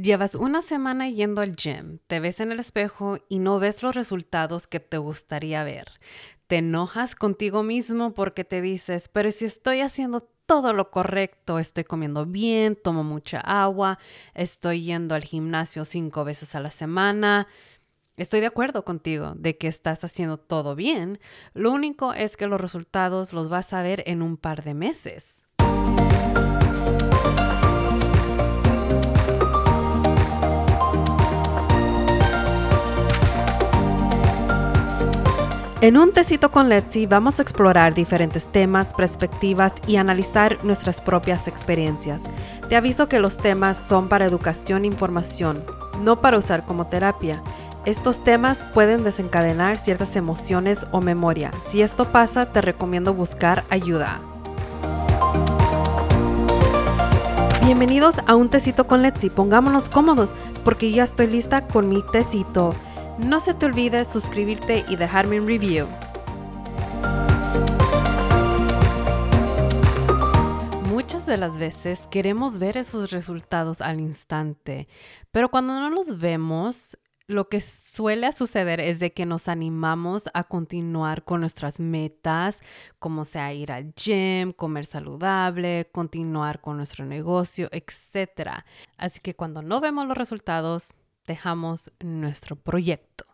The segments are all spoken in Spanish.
Llevas una semana yendo al gym, te ves en el espejo y no ves los resultados que te gustaría ver. Te enojas contigo mismo porque te dices, pero si estoy haciendo todo lo correcto, estoy comiendo bien, tomo mucha agua, estoy yendo al gimnasio cinco veces a la semana. Estoy de acuerdo contigo de que estás haciendo todo bien. Lo único es que los resultados los vas a ver en un par de meses. En un tecito con Letzi vamos a explorar diferentes temas, perspectivas y analizar nuestras propias experiencias. Te aviso que los temas son para educación e información, no para usar como terapia. Estos temas pueden desencadenar ciertas emociones o memoria. Si esto pasa, te recomiendo buscar ayuda. Bienvenidos a un tecito con Letzi. Pongámonos cómodos porque ya estoy lista con mi tecito. No se te olvide suscribirte y dejarme un review. Muchas de las veces queremos ver esos resultados al instante, pero cuando no los vemos, lo que suele suceder es de que nos animamos a continuar con nuestras metas, como sea ir al gym, comer saludable, continuar con nuestro negocio, etc. Así que cuando no vemos los resultados, dejamos nuestro proyecto.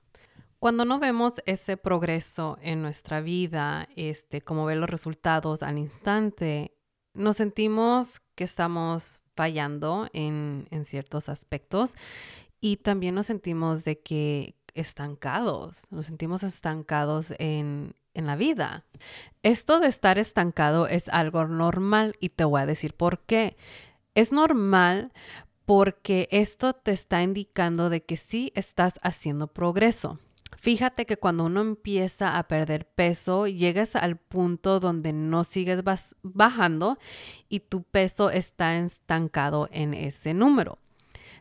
Cuando no vemos ese progreso en nuestra vida, este, como ver los resultados al instante, nos sentimos que estamos fallando en, en ciertos aspectos y también nos sentimos de que estancados, nos sentimos estancados en, en la vida. Esto de estar estancado es algo normal y te voy a decir por qué. Es normal porque esto te está indicando de que sí estás haciendo progreso. Fíjate que cuando uno empieza a perder peso, llegas al punto donde no sigues bajando y tu peso está estancado en ese número.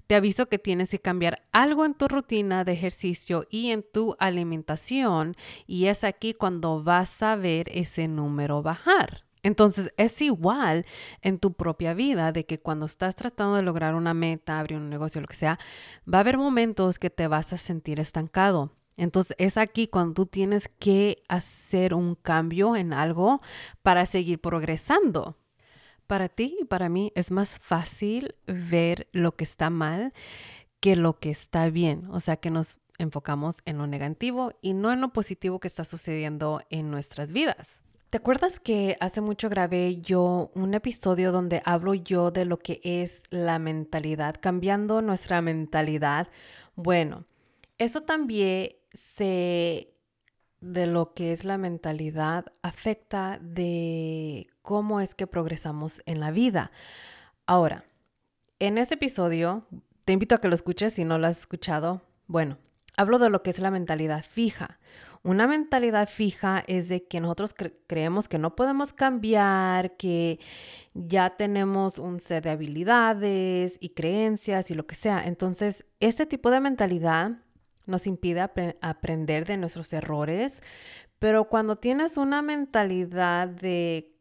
Te aviso que tienes que cambiar algo en tu rutina de ejercicio y en tu alimentación y es aquí cuando vas a ver ese número bajar. Entonces es igual en tu propia vida de que cuando estás tratando de lograr una meta, abrir un negocio, lo que sea, va a haber momentos que te vas a sentir estancado. Entonces es aquí cuando tú tienes que hacer un cambio en algo para seguir progresando. Para ti y para mí es más fácil ver lo que está mal que lo que está bien. O sea que nos enfocamos en lo negativo y no en lo positivo que está sucediendo en nuestras vidas. ¿Te acuerdas que hace mucho grabé yo un episodio donde hablo yo de lo que es la mentalidad, cambiando nuestra mentalidad? Bueno, eso también se de lo que es la mentalidad afecta de cómo es que progresamos en la vida. Ahora, en este episodio, te invito a que lo escuches si no lo has escuchado. Bueno, hablo de lo que es la mentalidad fija. Una mentalidad fija es de que nosotros creemos que no podemos cambiar, que ya tenemos un set de habilidades y creencias y lo que sea. Entonces, este tipo de mentalidad nos impide aprender de nuestros errores, pero cuando tienes una mentalidad de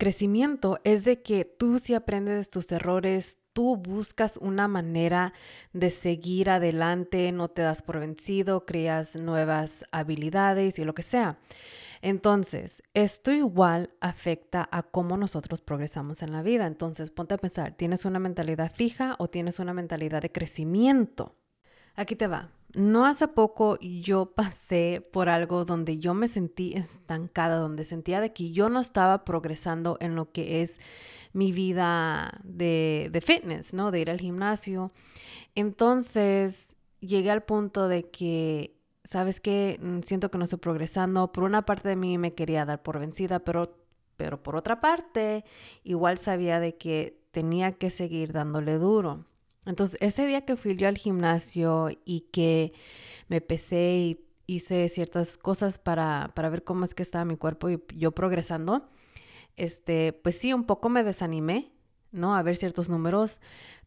crecimiento, es de que tú si aprendes de tus errores, tú buscas una manera de seguir adelante, no te das por vencido, creas nuevas habilidades y lo que sea. Entonces, esto igual afecta a cómo nosotros progresamos en la vida. Entonces, ponte a pensar, ¿tienes una mentalidad fija o tienes una mentalidad de crecimiento? Aquí te va. No hace poco yo pasé por algo donde yo me sentí estancada, donde sentía de que yo no estaba progresando en lo que es mi vida de, fitness, ¿no? De ir al gimnasio. Entonces llegué al punto de que, ¿sabes qué? Mm, siento que no estoy progresando. Por una parte de mí me quería dar por vencida, pero, pero por otra parte, igual sabía de que tenía que seguir dándole duro. Entonces, ese día que fui yo al gimnasio y que me pesé y hice ciertas cosas para, para ver cómo es que estaba mi cuerpo y yo progresando, este, pues sí, un poco me desanimé, ¿no? A ver ciertos números,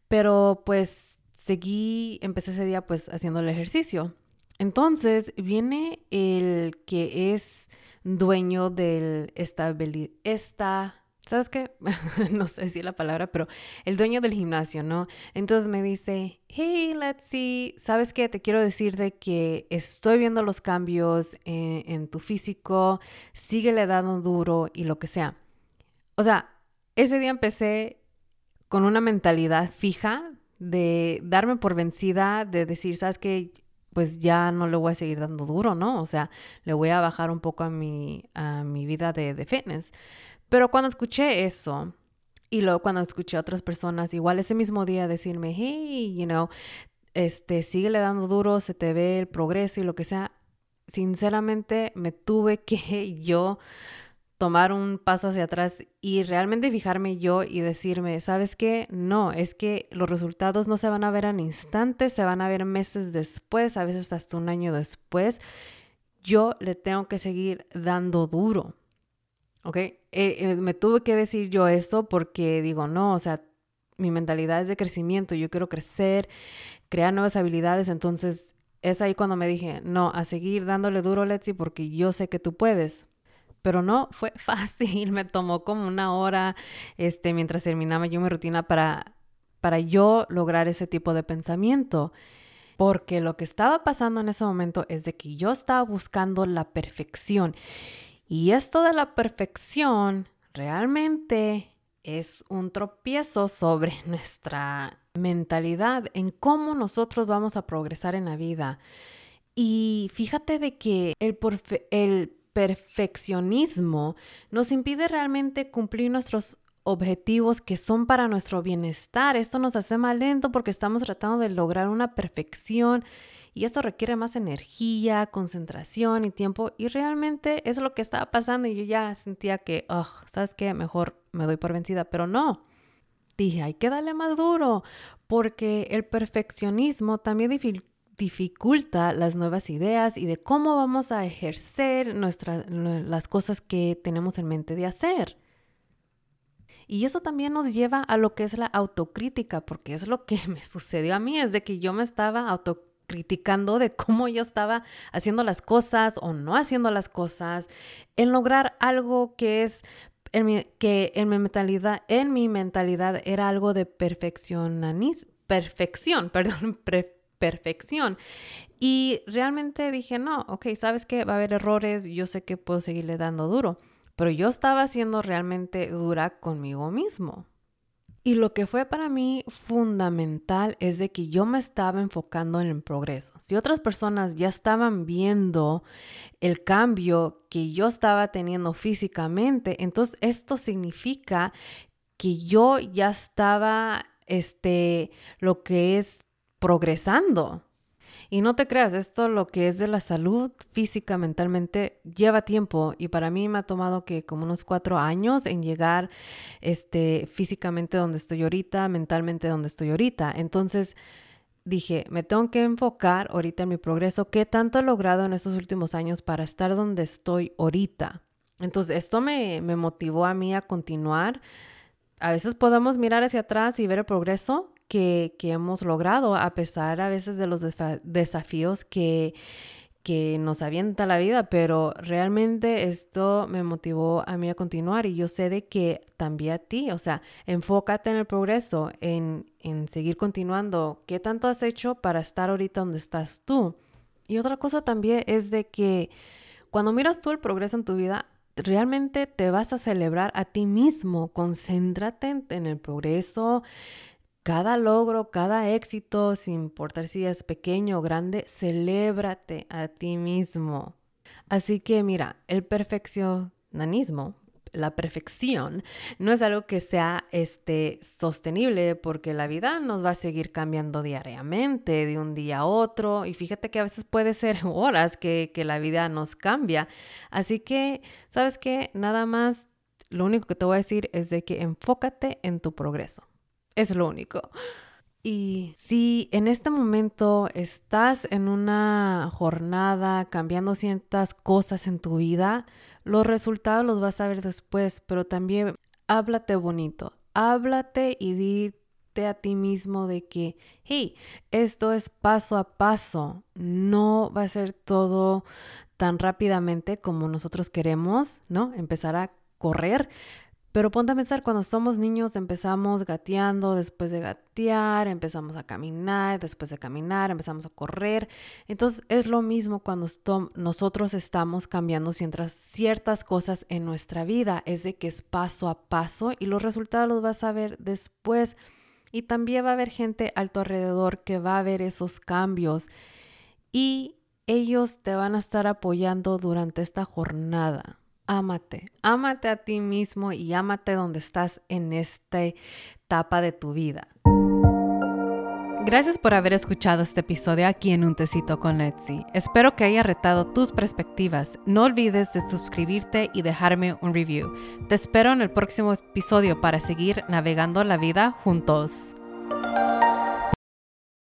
pero pues seguí, empecé ese día pues haciendo el ejercicio. Entonces viene el que es dueño del estabilidad, esta, ¿sabes qué? no sé si la palabra, pero el dueño del gimnasio, ¿no? Entonces me dice, hey, let's see, ¿sabes qué? Te quiero decir de que estoy viendo los cambios en, en tu físico, síguele dando duro y lo que sea. O sea, ese día empecé con una mentalidad fija de darme por vencida, de decir, ¿sabes qué? Pues ya no le voy a seguir dando duro, ¿no? O sea, le voy a bajar un poco a mi, a mi vida de, de fitness. Pero cuando escuché eso, y luego cuando escuché a otras personas, igual ese mismo día decirme, hey, you know, este, síguele dando duro, se te ve el progreso y lo que sea, sinceramente me tuve que yo tomar un paso hacia atrás y realmente fijarme yo y decirme, ¿sabes qué? No, es que los resultados no se van a ver en instantes, se van a ver meses después, a veces hasta un año después. Yo le tengo que seguir dando duro. ¿Ok? Eh, eh, me tuve que decir yo eso porque digo, no, o sea, mi mentalidad es de crecimiento, yo quiero crecer, crear nuevas habilidades, entonces es ahí cuando me dije, no, a seguir dándole duro, Letsy, porque yo sé que tú puedes. Pero no, fue fácil, me tomó como una hora, este, mientras terminaba yo mi rutina para, para yo lograr ese tipo de pensamiento. Porque lo que estaba pasando en ese momento es de que yo estaba buscando la perfección. Y esto de la perfección realmente es un tropiezo sobre nuestra mentalidad en cómo nosotros vamos a progresar en la vida. Y fíjate de que el, el perfeccionismo nos impide realmente cumplir nuestros objetivos que son para nuestro bienestar. Esto nos hace más lento porque estamos tratando de lograr una perfección y esto requiere más energía, concentración y tiempo. Y realmente es lo que estaba pasando y yo ya sentía que, oh, ¿sabes qué? Mejor me doy por vencida, pero no. Dije, hay que darle más duro porque el perfeccionismo también dificulta las nuevas ideas y de cómo vamos a ejercer nuestras, las cosas que tenemos en mente de hacer. Y eso también nos lleva a lo que es la autocrítica, porque es lo que me sucedió a mí, es de que yo me estaba autocriticando criticando de cómo yo estaba haciendo las cosas o no haciendo las cosas, en lograr algo que es que en mi mentalidad, en mi mentalidad era algo de perfeccionismo, perfección, perdón, perfección. Y realmente dije, no, ok, sabes que va a haber errores, yo sé que puedo seguirle dando duro, pero yo estaba siendo realmente dura conmigo mismo. Y lo que fue para mí fundamental es de que yo me estaba enfocando en el progreso. Si otras personas ya estaban viendo el cambio que yo estaba teniendo físicamente, entonces esto significa que yo ya estaba, este, lo que es progresando. Y no te creas, esto lo que es de la salud física, mentalmente, lleva tiempo y para mí me ha tomado que como unos cuatro años en llegar este, físicamente donde estoy ahorita, mentalmente donde estoy ahorita. Entonces dije, me tengo que enfocar ahorita en mi progreso, qué tanto he logrado en estos últimos años para estar donde estoy ahorita. Entonces esto me, me motivó a mí a continuar. A veces podemos mirar hacia atrás y ver el progreso, que, hemos logrado, a pesar a veces de los desafíos que, que nos avienta la vida, pero realmente esto me motivó a mí a continuar y yo sé de que también a ti, o sea, enfócate en el progreso, en, en seguir continuando. ¿Qué tanto has hecho para estar ahorita donde estás tú? Y otra cosa también es de que cuando miras tú el progreso en tu vida, realmente te vas a celebrar a ti mismo. Concéntrate en el progreso, cada logro, cada éxito, sin importar si es pequeño o grande, celébrate a ti mismo. Así que mira, el perfeccionismo, la perfección, no es algo que sea este, sostenible porque la vida nos va a seguir cambiando diariamente, de un día a otro, y fíjate que a veces puede ser horas que, que la vida nos cambia. Así que, ¿sabes qué? Nada más, lo único que te voy a decir es de que enfócate en tu progreso. Es lo único. Y si en este momento estás en una jornada cambiando ciertas cosas en tu vida, los resultados los vas a ver después, pero también háblate bonito, háblate y dite a ti mismo de que, hey, esto es paso a paso, no va a ser todo tan rápidamente como nosotros queremos, ¿no? Empezar a correr, Pero ponte a pensar, cuando somos niños empezamos gateando, después de gatear empezamos a caminar, después de caminar empezamos a correr. Entonces es lo mismo cuando nosotros estamos cambiando ciertas cosas en nuestra vida. Es de que es paso a paso y los resultados los vas a ver después. Y también va a haber gente a tu alrededor que va a ver esos cambios. Y ellos te van a estar apoyando durante esta jornada. Ámate, ámate a ti mismo y ámate donde estás en esta etapa de tu vida. Gracias por haber escuchado este episodio aquí en Un Tecito con Etsy. Espero que haya retado tus perspectivas. No olvides de suscribirte y dejarme un review. Te espero en el próximo episodio para seguir navegando la vida juntos.